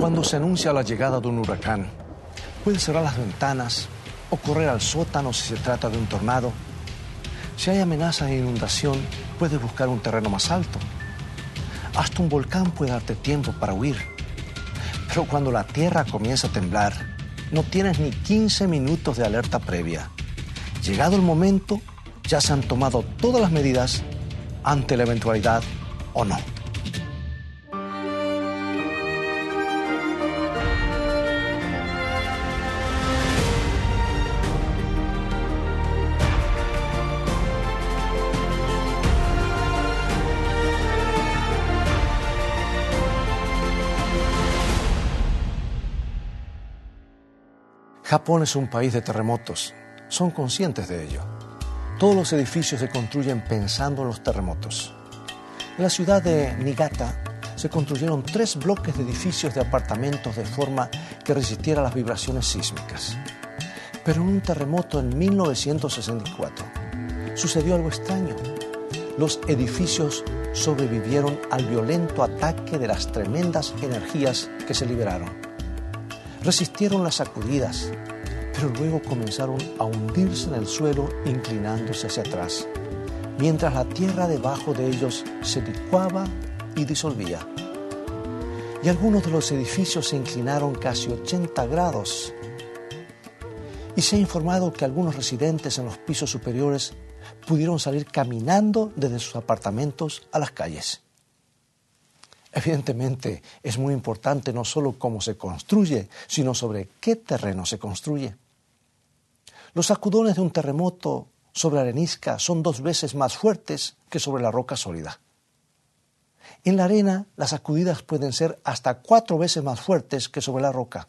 Cuando se anuncia la llegada de un huracán, puede cerrar las ventanas o correr al sótano si se trata de un tornado. Si hay amenaza de inundación, puedes buscar un terreno más alto. Hasta un volcán puede darte tiempo para huir. Pero cuando la tierra comienza a temblar, no tienes ni 15 minutos de alerta previa. Llegado el momento, ya se han tomado todas las medidas ante la eventualidad o no. Japón es un país de terremotos. Son conscientes de ello. Todos los edificios se construyen pensando en los terremotos. En la ciudad de Niigata se construyeron tres bloques de edificios de apartamentos de forma que resistiera las vibraciones sísmicas. Pero en un terremoto en 1964 sucedió algo extraño. Los edificios sobrevivieron al violento ataque de las tremendas energías que se liberaron. Resistieron las sacudidas, pero luego comenzaron a hundirse en el suelo inclinándose hacia atrás, mientras la tierra debajo de ellos se licuaba y disolvía. Y algunos de los edificios se inclinaron casi 80 grados. Y se ha informado que algunos residentes en los pisos superiores pudieron salir caminando desde sus apartamentos a las calles. Evidentemente es muy importante no solo cómo se construye, sino sobre qué terreno se construye. Los sacudones de un terremoto sobre arenisca son dos veces más fuertes que sobre la roca sólida. En la arena, las sacudidas pueden ser hasta cuatro veces más fuertes que sobre la roca.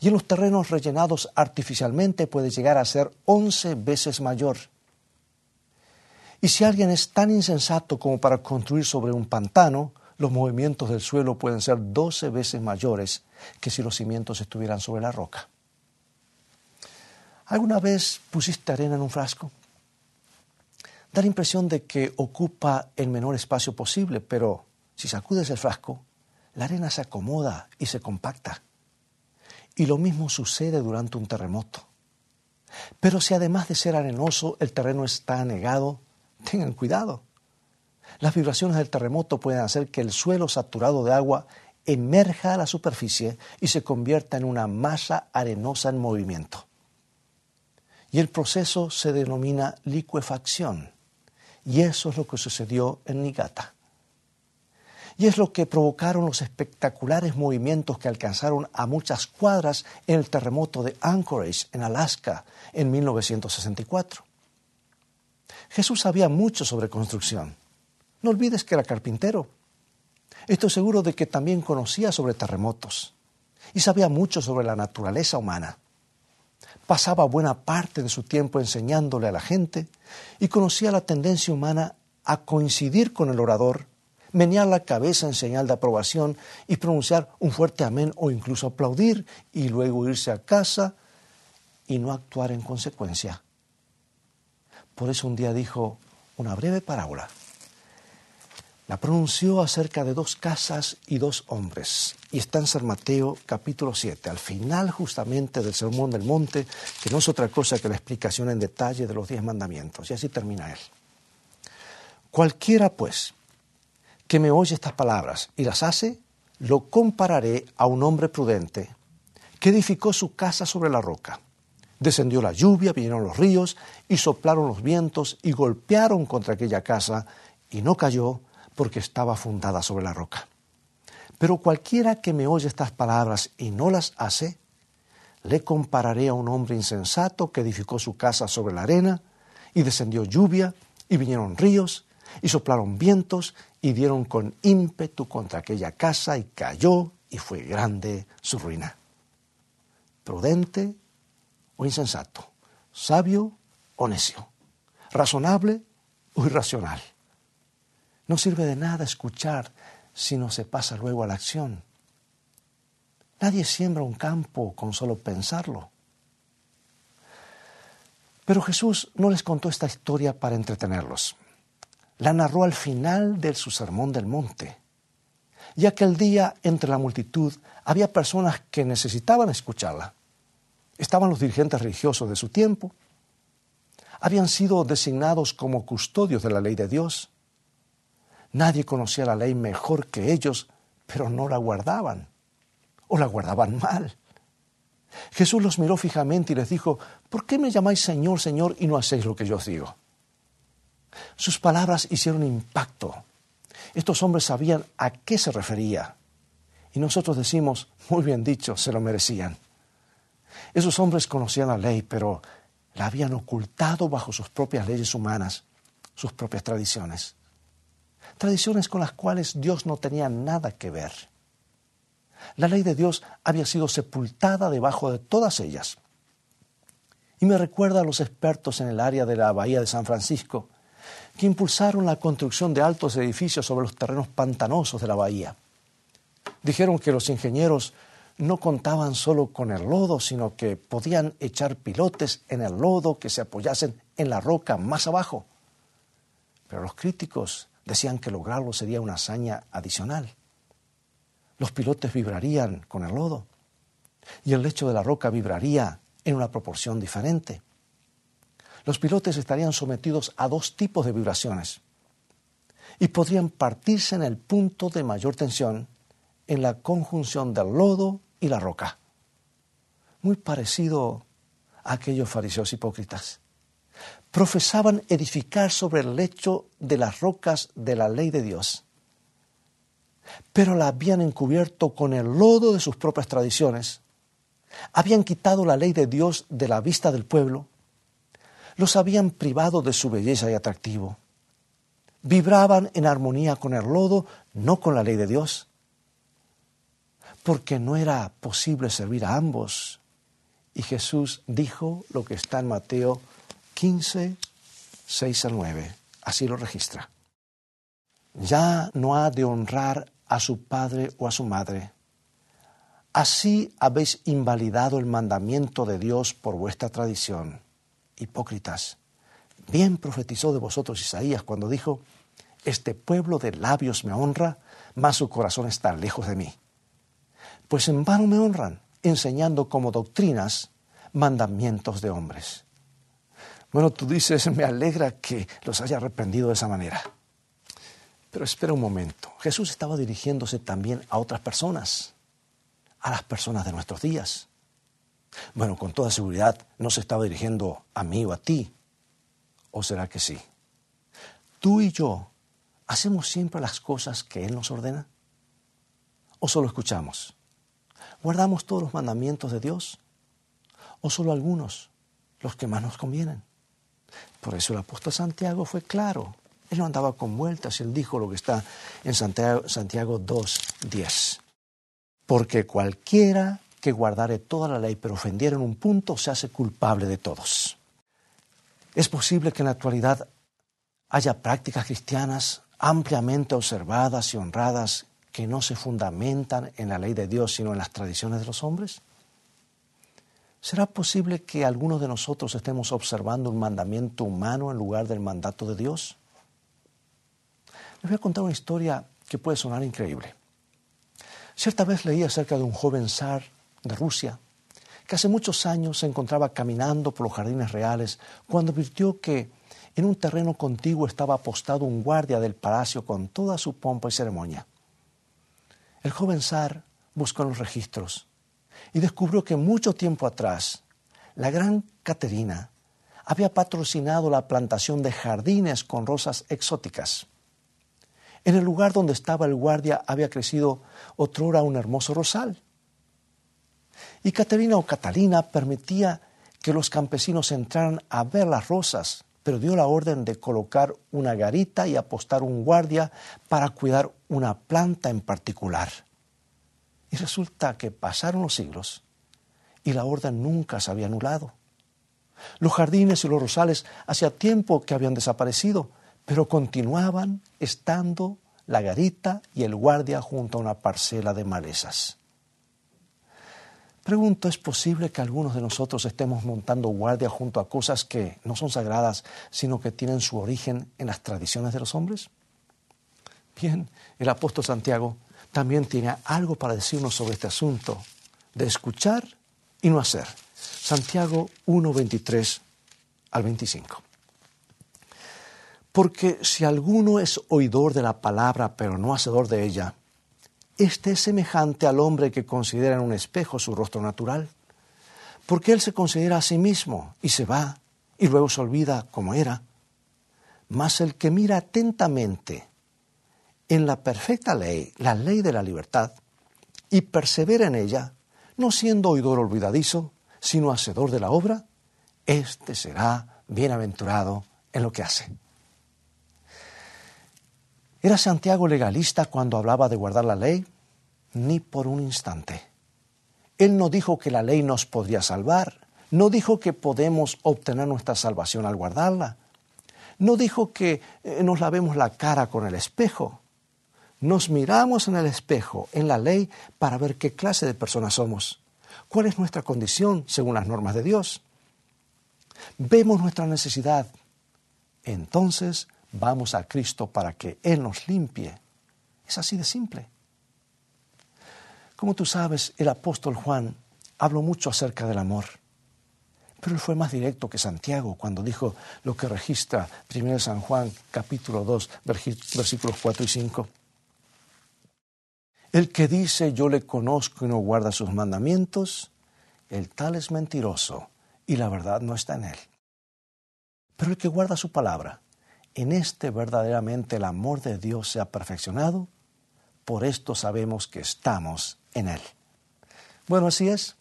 Y en los terrenos rellenados artificialmente puede llegar a ser once veces mayor. Y si alguien es tan insensato como para construir sobre un pantano, los movimientos del suelo pueden ser doce veces mayores que si los cimientos estuvieran sobre la roca. ¿Alguna vez pusiste arena en un frasco? Da la impresión de que ocupa el menor espacio posible, pero si sacudes el frasco, la arena se acomoda y se compacta. Y lo mismo sucede durante un terremoto. Pero si además de ser arenoso el terreno está anegado, tengan cuidado. Las vibraciones del terremoto pueden hacer que el suelo saturado de agua emerja a la superficie y se convierta en una masa arenosa en movimiento. Y el proceso se denomina licuefacción. Y eso es lo que sucedió en Niigata. Y es lo que provocaron los espectaculares movimientos que alcanzaron a muchas cuadras en el terremoto de Anchorage, en Alaska, en 1964. Jesús sabía mucho sobre construcción. No olvides que era carpintero. Estoy seguro de que también conocía sobre terremotos y sabía mucho sobre la naturaleza humana pasaba buena parte de su tiempo enseñándole a la gente y conocía la tendencia humana a coincidir con el orador, menear la cabeza en señal de aprobación y pronunciar un fuerte amén o incluso aplaudir y luego irse a casa y no actuar en consecuencia. Por eso un día dijo una breve parábola. La pronunció acerca de dos casas y dos hombres. Y está en San Mateo capítulo 7, al final justamente del Sermón del Monte, que no es otra cosa que la explicación en detalle de los diez mandamientos. Y así termina él. Cualquiera, pues, que me oye estas palabras y las hace, lo compararé a un hombre prudente que edificó su casa sobre la roca. Descendió la lluvia, vinieron los ríos y soplaron los vientos y golpearon contra aquella casa y no cayó porque estaba fundada sobre la roca. Pero cualquiera que me oye estas palabras y no las hace, le compararé a un hombre insensato que edificó su casa sobre la arena, y descendió lluvia, y vinieron ríos, y soplaron vientos, y dieron con ímpetu contra aquella casa, y cayó, y fue grande su ruina. Prudente o insensato, sabio o necio, razonable o irracional. No sirve de nada escuchar si no se pasa luego a la acción. Nadie siembra un campo con solo pensarlo. Pero Jesús no les contó esta historia para entretenerlos. La narró al final de su sermón del monte. Y aquel día entre la multitud había personas que necesitaban escucharla. Estaban los dirigentes religiosos de su tiempo. Habían sido designados como custodios de la ley de Dios. Nadie conocía la ley mejor que ellos, pero no la guardaban o la guardaban mal. Jesús los miró fijamente y les dijo, ¿por qué me llamáis Señor, Señor y no hacéis lo que yo os digo? Sus palabras hicieron impacto. Estos hombres sabían a qué se refería. Y nosotros decimos, muy bien dicho, se lo merecían. Esos hombres conocían la ley, pero la habían ocultado bajo sus propias leyes humanas, sus propias tradiciones. Tradiciones con las cuales Dios no tenía nada que ver. La ley de Dios había sido sepultada debajo de todas ellas. Y me recuerda a los expertos en el área de la Bahía de San Francisco, que impulsaron la construcción de altos edificios sobre los terrenos pantanosos de la bahía. Dijeron que los ingenieros no contaban solo con el lodo, sino que podían echar pilotes en el lodo que se apoyasen en la roca más abajo. Pero los críticos decían que lograrlo sería una hazaña adicional. Los pilotes vibrarían con el lodo y el lecho de la roca vibraría en una proporción diferente. Los pilotes estarían sometidos a dos tipos de vibraciones y podrían partirse en el punto de mayor tensión en la conjunción del lodo y la roca. Muy parecido a aquellos fariseos hipócritas. Profesaban edificar sobre el lecho de las rocas de la ley de Dios, pero la habían encubierto con el lodo de sus propias tradiciones, habían quitado la ley de Dios de la vista del pueblo, los habían privado de su belleza y atractivo, vibraban en armonía con el lodo, no con la ley de Dios porque no era posible servir a ambos. Y Jesús dijo lo que está en Mateo 15, 6 al 9. Así lo registra. Ya no ha de honrar a su padre o a su madre. Así habéis invalidado el mandamiento de Dios por vuestra tradición. Hipócritas. Bien profetizó de vosotros Isaías cuando dijo, Este pueblo de labios me honra, mas su corazón está lejos de mí pues en vano me honran, enseñando como doctrinas mandamientos de hombres. Bueno, tú dices, me alegra que los haya arrepentido de esa manera. Pero espera un momento, Jesús estaba dirigiéndose también a otras personas, a las personas de nuestros días. Bueno, con toda seguridad no se estaba dirigiendo a mí o a ti. ¿O será que sí? ¿Tú y yo hacemos siempre las cosas que Él nos ordena? ¿O solo escuchamos? ¿Guardamos todos los mandamientos de Dios? ¿O solo algunos, los que más nos convienen? Por eso el apóstol Santiago fue claro. Él no andaba con vueltas, él dijo lo que está en Santiago, Santiago 2.10. Porque cualquiera que guardare toda la ley pero ofendiera en un punto se hace culpable de todos. Es posible que en la actualidad haya prácticas cristianas ampliamente observadas y honradas que no se fundamentan en la ley de Dios, sino en las tradiciones de los hombres? ¿Será posible que algunos de nosotros estemos observando un mandamiento humano en lugar del mandato de Dios? Les voy a contar una historia que puede sonar increíble. Cierta vez leí acerca de un joven zar de Rusia que hace muchos años se encontraba caminando por los jardines reales cuando advirtió que en un terreno contiguo estaba apostado un guardia del palacio con toda su pompa y ceremonia. El joven zar buscó los registros y descubrió que mucho tiempo atrás la gran Caterina había patrocinado la plantación de jardines con rosas exóticas. En el lugar donde estaba el guardia había crecido otrora un hermoso rosal. Y Caterina o Catalina permitía que los campesinos entraran a ver las rosas, pero dio la orden de colocar una garita y apostar un guardia para cuidar una planta en particular. Y resulta que pasaron los siglos y la orden nunca se había anulado. Los jardines y los rosales hacía tiempo que habían desaparecido, pero continuaban estando la garita y el guardia junto a una parcela de malezas. Pregunto, ¿es posible que algunos de nosotros estemos montando guardia junto a cosas que no son sagradas, sino que tienen su origen en las tradiciones de los hombres? Bien, el apóstol Santiago también tiene algo para decirnos sobre este asunto de escuchar y no hacer. Santiago 1, 23 al 25. Porque si alguno es oidor de la palabra, pero no hacedor de ella, este es semejante al hombre que considera en un espejo su rostro natural. Porque él se considera a sí mismo y se va, y luego se olvida como era. Mas el que mira atentamente en la perfecta ley, la ley de la libertad, y persevera en ella, no siendo oidor olvidadizo, sino hacedor de la obra, éste será bienaventurado en lo que hace. ¿Era Santiago legalista cuando hablaba de guardar la ley? Ni por un instante. Él no dijo que la ley nos podría salvar, no dijo que podemos obtener nuestra salvación al guardarla, no dijo que eh, nos lavemos la cara con el espejo. Nos miramos en el espejo, en la ley, para ver qué clase de personas somos, cuál es nuestra condición según las normas de Dios. Vemos nuestra necesidad. Entonces vamos a Cristo para que Él nos limpie. Es así de simple. Como tú sabes, el apóstol Juan habló mucho acerca del amor, pero él fue más directo que Santiago cuando dijo lo que registra 1 San Juan capítulo 2 versículos 4 y 5. El que dice yo le conozco y no guarda sus mandamientos, el tal es mentiroso y la verdad no está en él. Pero el que guarda su palabra, en este verdaderamente el amor de Dios se ha perfeccionado, por esto sabemos que estamos en Él. Bueno, así es.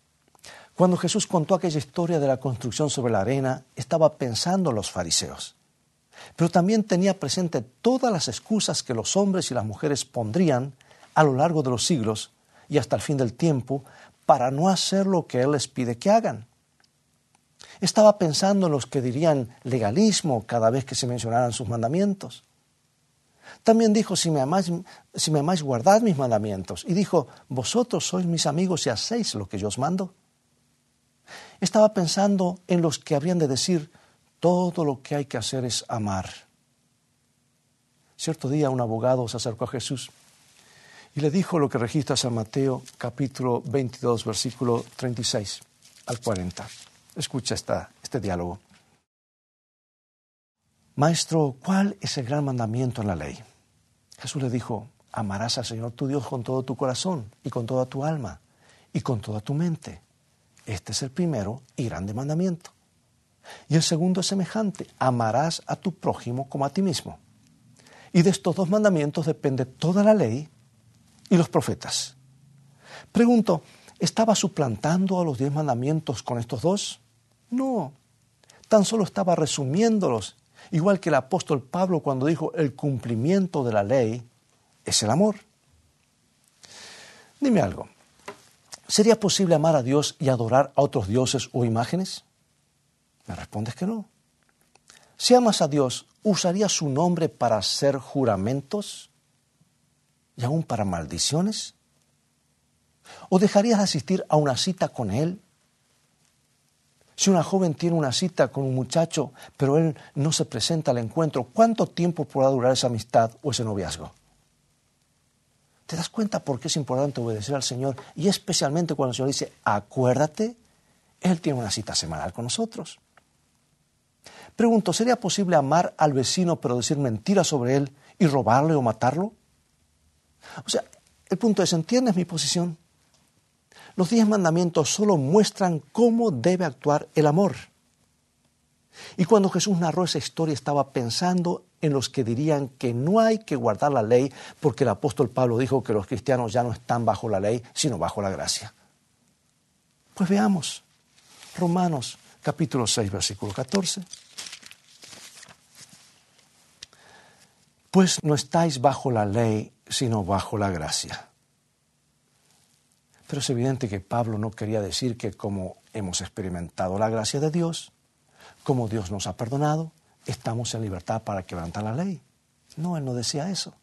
Cuando Jesús contó aquella historia de la construcción sobre la arena, estaba pensando en los fariseos, pero también tenía presente todas las excusas que los hombres y las mujeres pondrían a lo largo de los siglos y hasta el fin del tiempo para no hacer lo que Él les pide que hagan. Estaba pensando en los que dirían legalismo cada vez que se mencionaran sus mandamientos. También dijo, si me, amáis, si me amáis, guardad mis mandamientos. Y dijo, vosotros sois mis amigos y hacéis lo que yo os mando. Estaba pensando en los que habrían de decir, todo lo que hay que hacer es amar. Cierto día un abogado se acercó a Jesús y le dijo lo que registra San Mateo capítulo 22 versículo 36 al 40. Escucha este diálogo. Maestro, ¿cuál es el gran mandamiento en la ley? Jesús le dijo, amarás al Señor tu Dios con todo tu corazón y con toda tu alma y con toda tu mente. Este es el primero y grande mandamiento. Y el segundo es semejante, amarás a tu prójimo como a ti mismo. Y de estos dos mandamientos depende toda la ley y los profetas. Pregunto, ¿estaba suplantando a los diez mandamientos con estos dos? No, tan solo estaba resumiéndolos, igual que el apóstol Pablo cuando dijo el cumplimiento de la ley es el amor. Dime algo, ¿sería posible amar a Dios y adorar a otros dioses o imágenes? Me respondes que no. Si amas a Dios, ¿usarías su nombre para hacer juramentos y aún para maldiciones? ¿O dejarías de asistir a una cita con Él si una joven tiene una cita con un muchacho, pero él no se presenta al encuentro, ¿cuánto tiempo podrá durar esa amistad o ese noviazgo? ¿Te das cuenta por qué es importante obedecer al Señor? Y especialmente cuando el Señor dice, acuérdate, Él tiene una cita semanal con nosotros. Pregunto, ¿sería posible amar al vecino pero decir mentiras sobre él y robarle o matarlo? O sea, el punto es, ¿entiendes mi posición? Los diez mandamientos solo muestran cómo debe actuar el amor. Y cuando Jesús narró esa historia estaba pensando en los que dirían que no hay que guardar la ley porque el apóstol Pablo dijo que los cristianos ya no están bajo la ley, sino bajo la gracia. Pues veamos, Romanos capítulo 6, versículo 14. Pues no estáis bajo la ley, sino bajo la gracia. Pero es evidente que Pablo no quería decir que como hemos experimentado la gracia de Dios, como Dios nos ha perdonado, estamos en libertad para quebrantar la ley. No, él no decía eso.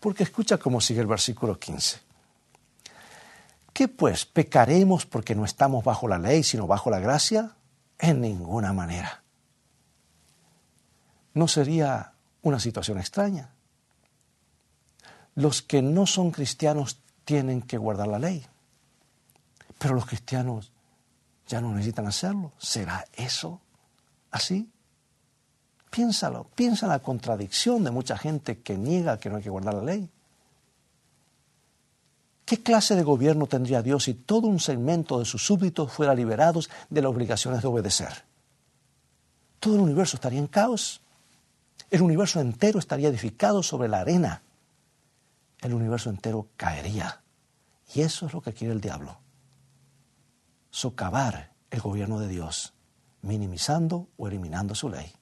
Porque escucha cómo sigue el versículo 15. ¿Qué pues? ¿Pecaremos porque no estamos bajo la ley, sino bajo la gracia? En ninguna manera. ¿No sería una situación extraña? Los que no son cristianos tienen que guardar la ley, pero los cristianos ya no necesitan hacerlo. ¿Será eso así? Piénsalo, piensa en la contradicción de mucha gente que niega que no hay que guardar la ley. ¿Qué clase de gobierno tendría Dios si todo un segmento de sus súbditos fuera liberados de las obligaciones de obedecer? Todo el universo estaría en caos. El universo entero estaría edificado sobre la arena. El universo entero caería. Y eso es lo que quiere el diablo. Socavar el gobierno de Dios, minimizando o eliminando su ley.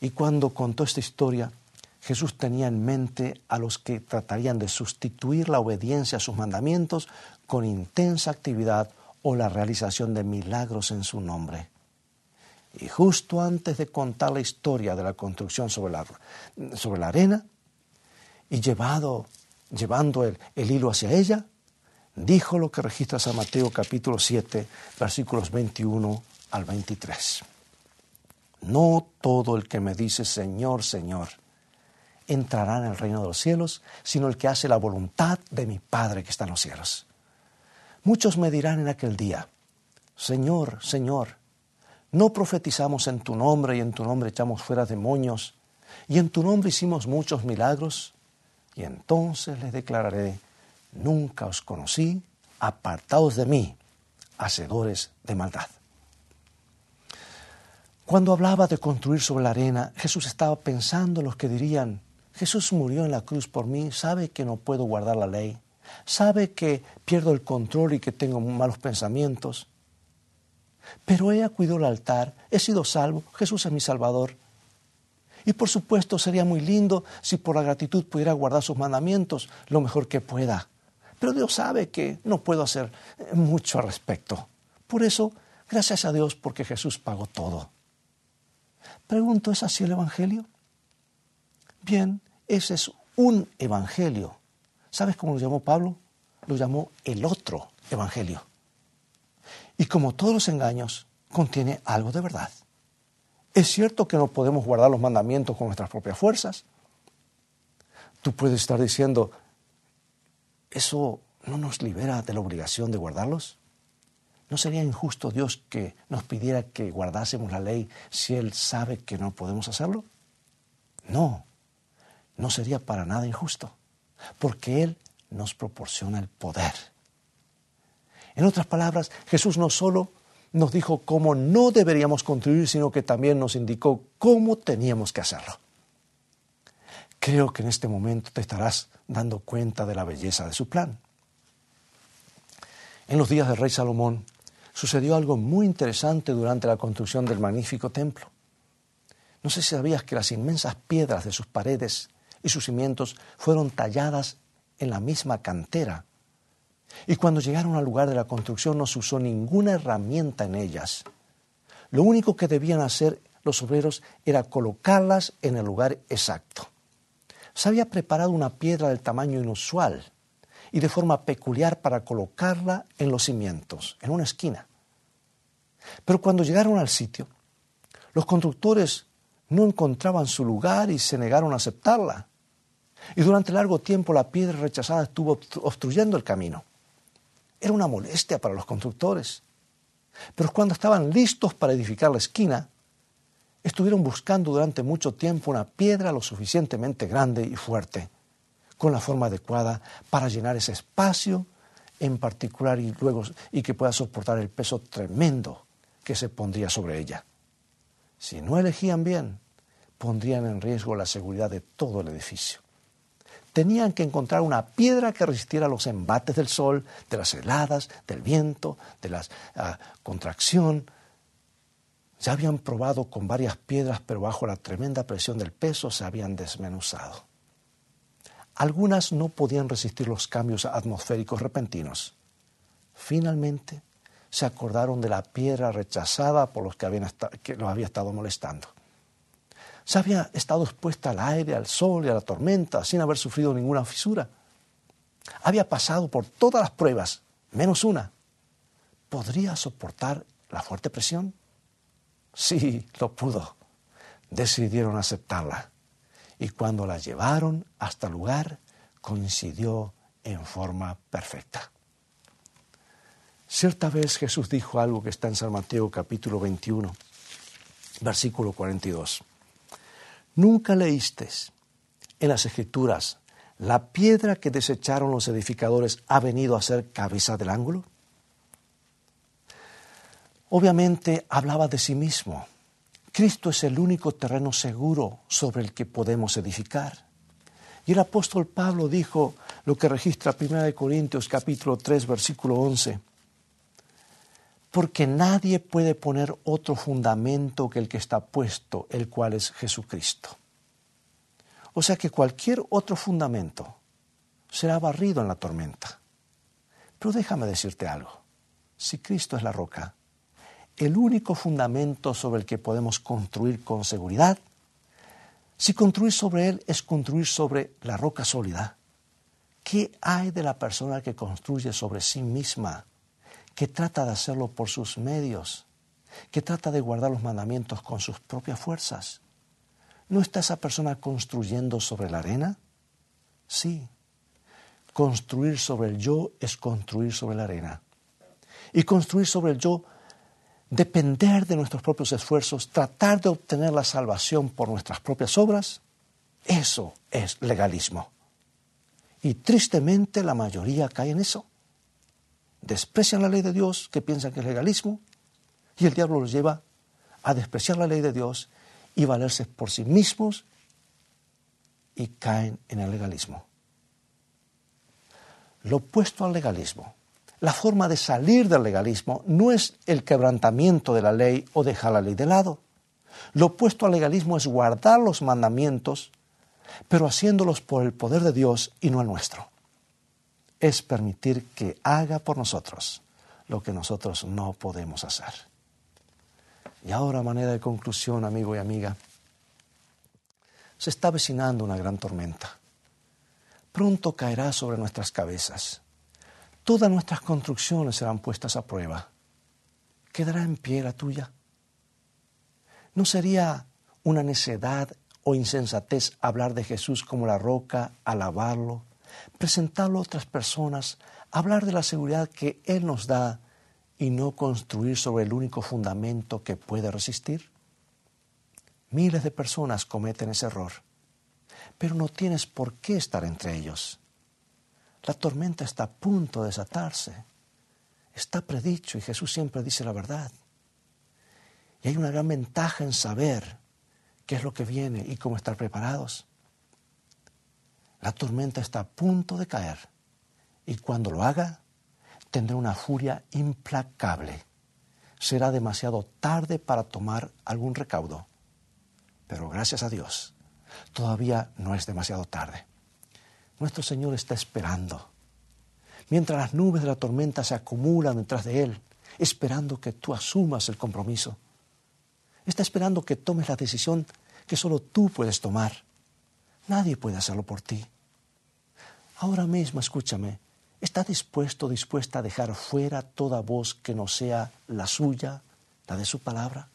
Y cuando contó esta historia, Jesús tenía en mente a los que tratarían de sustituir la obediencia a sus mandamientos con intensa actividad o la realización de milagros en su nombre. Y justo antes de contar la historia de la construcción sobre la, sobre la arena, y llevado, llevando el, el hilo hacia ella, dijo lo que registra San Mateo capítulo 7, versículos 21 al 23. No todo el que me dice Señor, Señor, entrará en el reino de los cielos, sino el que hace la voluntad de mi Padre que está en los cielos. Muchos me dirán en aquel día, Señor, Señor, ¿no profetizamos en tu nombre y en tu nombre echamos fuera demonios y en tu nombre hicimos muchos milagros? Y entonces les declararé, nunca os conocí, apartaos de mí, hacedores de maldad. Cuando hablaba de construir sobre la arena, Jesús estaba pensando en los que dirían, Jesús murió en la cruz por mí, sabe que no puedo guardar la ley, sabe que pierdo el control y que tengo malos pensamientos. Pero ella cuidó el altar, he sido salvo, Jesús es mi Salvador. Y por supuesto sería muy lindo si por la gratitud pudiera guardar sus mandamientos lo mejor que pueda. Pero Dios sabe que no puedo hacer mucho al respecto. Por eso, gracias a Dios porque Jesús pagó todo. Pregunto, ¿es así el Evangelio? Bien, ese es un evangelio. ¿Sabes cómo lo llamó Pablo? Lo llamó el otro evangelio. Y como todos los engaños, contiene algo de verdad. Es cierto que no podemos guardar los mandamientos con nuestras propias fuerzas. Tú puedes estar diciendo, ¿eso no nos libera de la obligación de guardarlos? ¿No sería injusto Dios que nos pidiera que guardásemos la ley si Él sabe que no podemos hacerlo? No, no sería para nada injusto, porque Él nos proporciona el poder. En otras palabras, Jesús no solo nos dijo cómo no deberíamos construir, sino que también nos indicó cómo teníamos que hacerlo. Creo que en este momento te estarás dando cuenta de la belleza de su plan. En los días del rey Salomón sucedió algo muy interesante durante la construcción del magnífico templo. No sé si sabías que las inmensas piedras de sus paredes y sus cimientos fueron talladas en la misma cantera. Y cuando llegaron al lugar de la construcción no se usó ninguna herramienta en ellas. Lo único que debían hacer los obreros era colocarlas en el lugar exacto. Se había preparado una piedra del tamaño inusual y de forma peculiar para colocarla en los cimientos, en una esquina. Pero cuando llegaron al sitio, los constructores no encontraban su lugar y se negaron a aceptarla. Y durante largo tiempo la piedra rechazada estuvo obstruyendo el camino. Era una molestia para los constructores. Pero cuando estaban listos para edificar la esquina, estuvieron buscando durante mucho tiempo una piedra lo suficientemente grande y fuerte, con la forma adecuada para llenar ese espacio en particular y luego y que pueda soportar el peso tremendo que se pondría sobre ella. Si no elegían bien, pondrían en riesgo la seguridad de todo el edificio tenían que encontrar una piedra que resistiera los embates del sol, de las heladas, del viento, de la ah, contracción. Ya habían probado con varias piedras, pero bajo la tremenda presión del peso se habían desmenuzado. Algunas no podían resistir los cambios atmosféricos repentinos. Finalmente se acordaron de la piedra rechazada por los que, habían que los había estado molestando se había estado expuesta al aire, al sol y a la tormenta sin haber sufrido ninguna fisura. Había pasado por todas las pruebas, menos una. ¿Podría soportar la fuerte presión? Sí, lo pudo. Decidieron aceptarla. y cuando la llevaron hasta el lugar coincidió en forma perfecta. Cierta vez Jesús dijo algo que está en San Mateo capítulo 21, versículo 42. Nunca leíste en las escrituras, la piedra que desecharon los edificadores ha venido a ser cabeza del ángulo. Obviamente hablaba de sí mismo. Cristo es el único terreno seguro sobre el que podemos edificar. Y el apóstol Pablo dijo lo que registra 1 Corintios capítulo 3 versículo 11. Porque nadie puede poner otro fundamento que el que está puesto, el cual es Jesucristo. O sea que cualquier otro fundamento será barrido en la tormenta. Pero déjame decirte algo. Si Cristo es la roca, el único fundamento sobre el que podemos construir con seguridad, si construir sobre él es construir sobre la roca sólida, ¿qué hay de la persona que construye sobre sí misma, que trata de hacerlo por sus medios, que trata de guardar los mandamientos con sus propias fuerzas? ¿No está esa persona construyendo sobre la arena? Sí. Construir sobre el yo es construir sobre la arena. Y construir sobre el yo, depender de nuestros propios esfuerzos, tratar de obtener la salvación por nuestras propias obras, eso es legalismo. Y tristemente la mayoría cae en eso. Desprecian la ley de Dios, que piensan que es legalismo, y el diablo los lleva a despreciar la ley de Dios y valerse por sí mismos y caen en el legalismo. Lo opuesto al legalismo, la forma de salir del legalismo no es el quebrantamiento de la ley o dejar la ley de lado. Lo opuesto al legalismo es guardar los mandamientos, pero haciéndolos por el poder de Dios y no el nuestro. Es permitir que haga por nosotros lo que nosotros no podemos hacer. Y ahora, manera de conclusión, amigo y amiga, se está avecinando una gran tormenta. Pronto caerá sobre nuestras cabezas. Todas nuestras construcciones serán puestas a prueba. ¿Quedará en pie la tuya? ¿No sería una necedad o insensatez hablar de Jesús como la roca, alabarlo, presentarlo a otras personas, hablar de la seguridad que Él nos da y no construir sobre el único fundamento que puede resistir? Miles de personas cometen ese error, pero no tienes por qué estar entre ellos. La tormenta está a punto de desatarse. Está predicho y Jesús siempre dice la verdad. Y hay una gran ventaja en saber qué es lo que viene y cómo estar preparados. La tormenta está a punto de caer y cuando lo haga, tendrá una furia implacable. Será demasiado tarde para tomar algún recaudo. Pero gracias a Dios, todavía no es demasiado tarde. Nuestro Señor está esperando. Mientras las nubes de la tormenta se acumulan detrás de Él, esperando que tú asumas el compromiso. Está esperando que tomes la decisión que solo tú puedes tomar. Nadie puede hacerlo por ti. Ahora mismo, escúchame, ¿Está dispuesto, dispuesta a dejar fuera toda voz que no sea la suya, la de su palabra?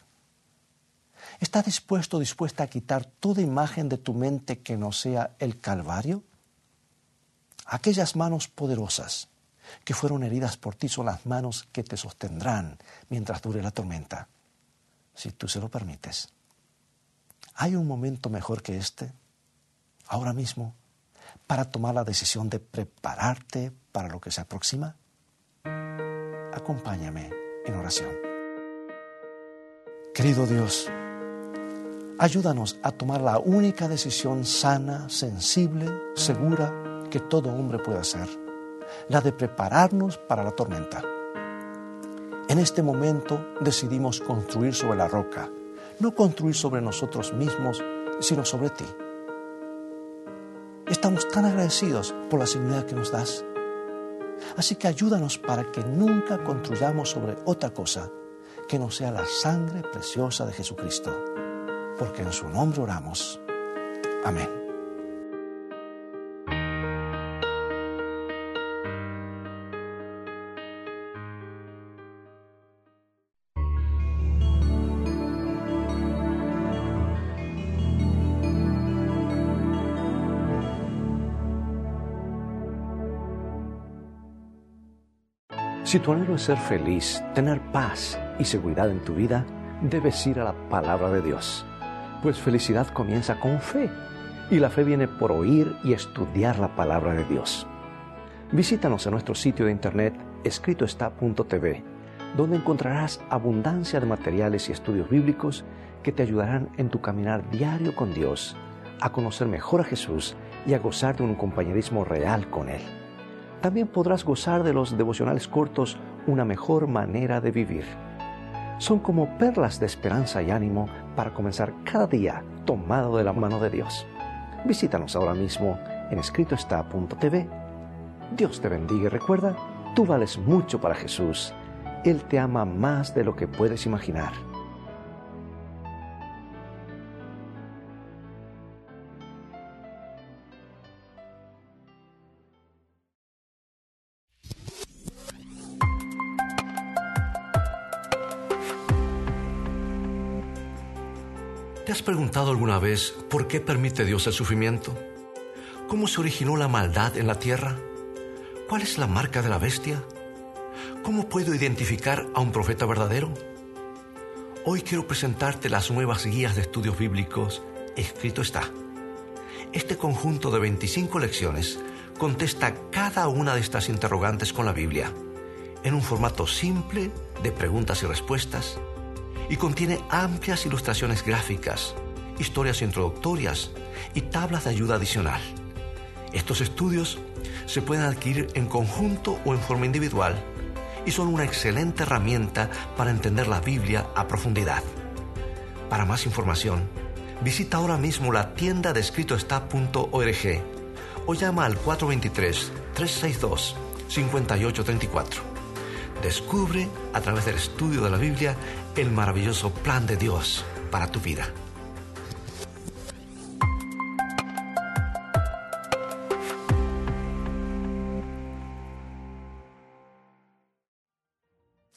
¿Está dispuesto, dispuesta a quitar toda imagen de tu mente que no sea el Calvario? Aquellas manos poderosas que fueron heridas por ti son las manos que te sostendrán mientras dure la tormenta, si tú se lo permites. ¿Hay un momento mejor que este? Ahora mismo para tomar la decisión de prepararte para lo que se aproxima? Acompáñame en oración. Querido Dios, ayúdanos a tomar la única decisión sana, sensible, segura que todo hombre puede hacer, la de prepararnos para la tormenta. En este momento decidimos construir sobre la roca, no construir sobre nosotros mismos, sino sobre ti. Estamos tan agradecidos por la seguridad que nos das. Así que ayúdanos para que nunca construyamos sobre otra cosa que no sea la sangre preciosa de Jesucristo, porque en su nombre oramos. Amén. Si tu anhelo es ser feliz, tener paz y seguridad en tu vida, debes ir a la palabra de Dios. Pues felicidad comienza con fe y la fe viene por oír y estudiar la palabra de Dios. Visítanos en nuestro sitio de internet escritoestá.tv, donde encontrarás abundancia de materiales y estudios bíblicos que te ayudarán en tu caminar diario con Dios, a conocer mejor a Jesús y a gozar de un compañerismo real con Él. También podrás gozar de los devocionales cortos Una mejor manera de vivir. Son como perlas de esperanza y ánimo para comenzar cada día tomado de la mano de Dios. Visítanos ahora mismo en escritoestá.tv. Dios te bendiga y recuerda, tú vales mucho para Jesús. Él te ama más de lo que puedes imaginar. ¿Te has preguntado alguna vez por qué permite Dios el sufrimiento? ¿Cómo se originó la maldad en la tierra? ¿Cuál es la marca de la bestia? ¿Cómo puedo identificar a un profeta verdadero? Hoy quiero presentarte las nuevas guías de estudios bíblicos. Escrito está. Este conjunto de 25 lecciones contesta cada una de estas interrogantes con la Biblia, en un formato simple de preguntas y respuestas y contiene amplias ilustraciones gráficas, historias introductorias y tablas de ayuda adicional. Estos estudios se pueden adquirir en conjunto o en forma individual y son una excelente herramienta para entender la Biblia a profundidad. Para más información, visita ahora mismo la tienda de escritoestá.org o llama al 423-362-5834. Descubre a través del estudio de la Biblia el maravilloso plan de Dios para tu vida.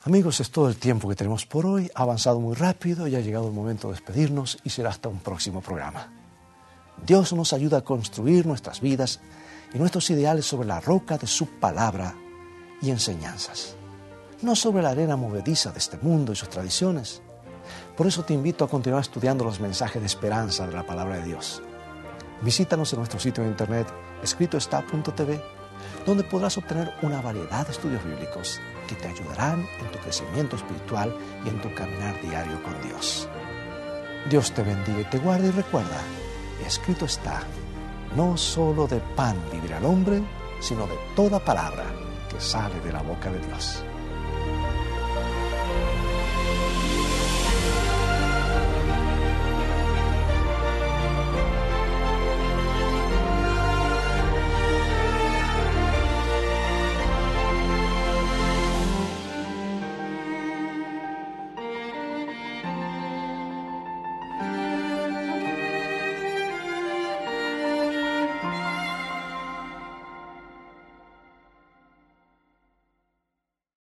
Amigos, es todo el tiempo que tenemos por hoy. Ha avanzado muy rápido y ha llegado el momento de despedirnos y será hasta un próximo programa. Dios nos ayuda a construir nuestras vidas y nuestros ideales sobre la roca de su palabra y enseñanzas no sobre la arena movediza de este mundo y sus tradiciones. Por eso te invito a continuar estudiando los mensajes de esperanza de la palabra de Dios. Visítanos en nuestro sitio de internet escritoestá.tv, donde podrás obtener una variedad de estudios bíblicos que te ayudarán en tu crecimiento espiritual y en tu caminar diario con Dios. Dios te bendiga y te guarde y recuerda, escrito está, no solo de pan vivirá el hombre, sino de toda palabra que sale de la boca de Dios.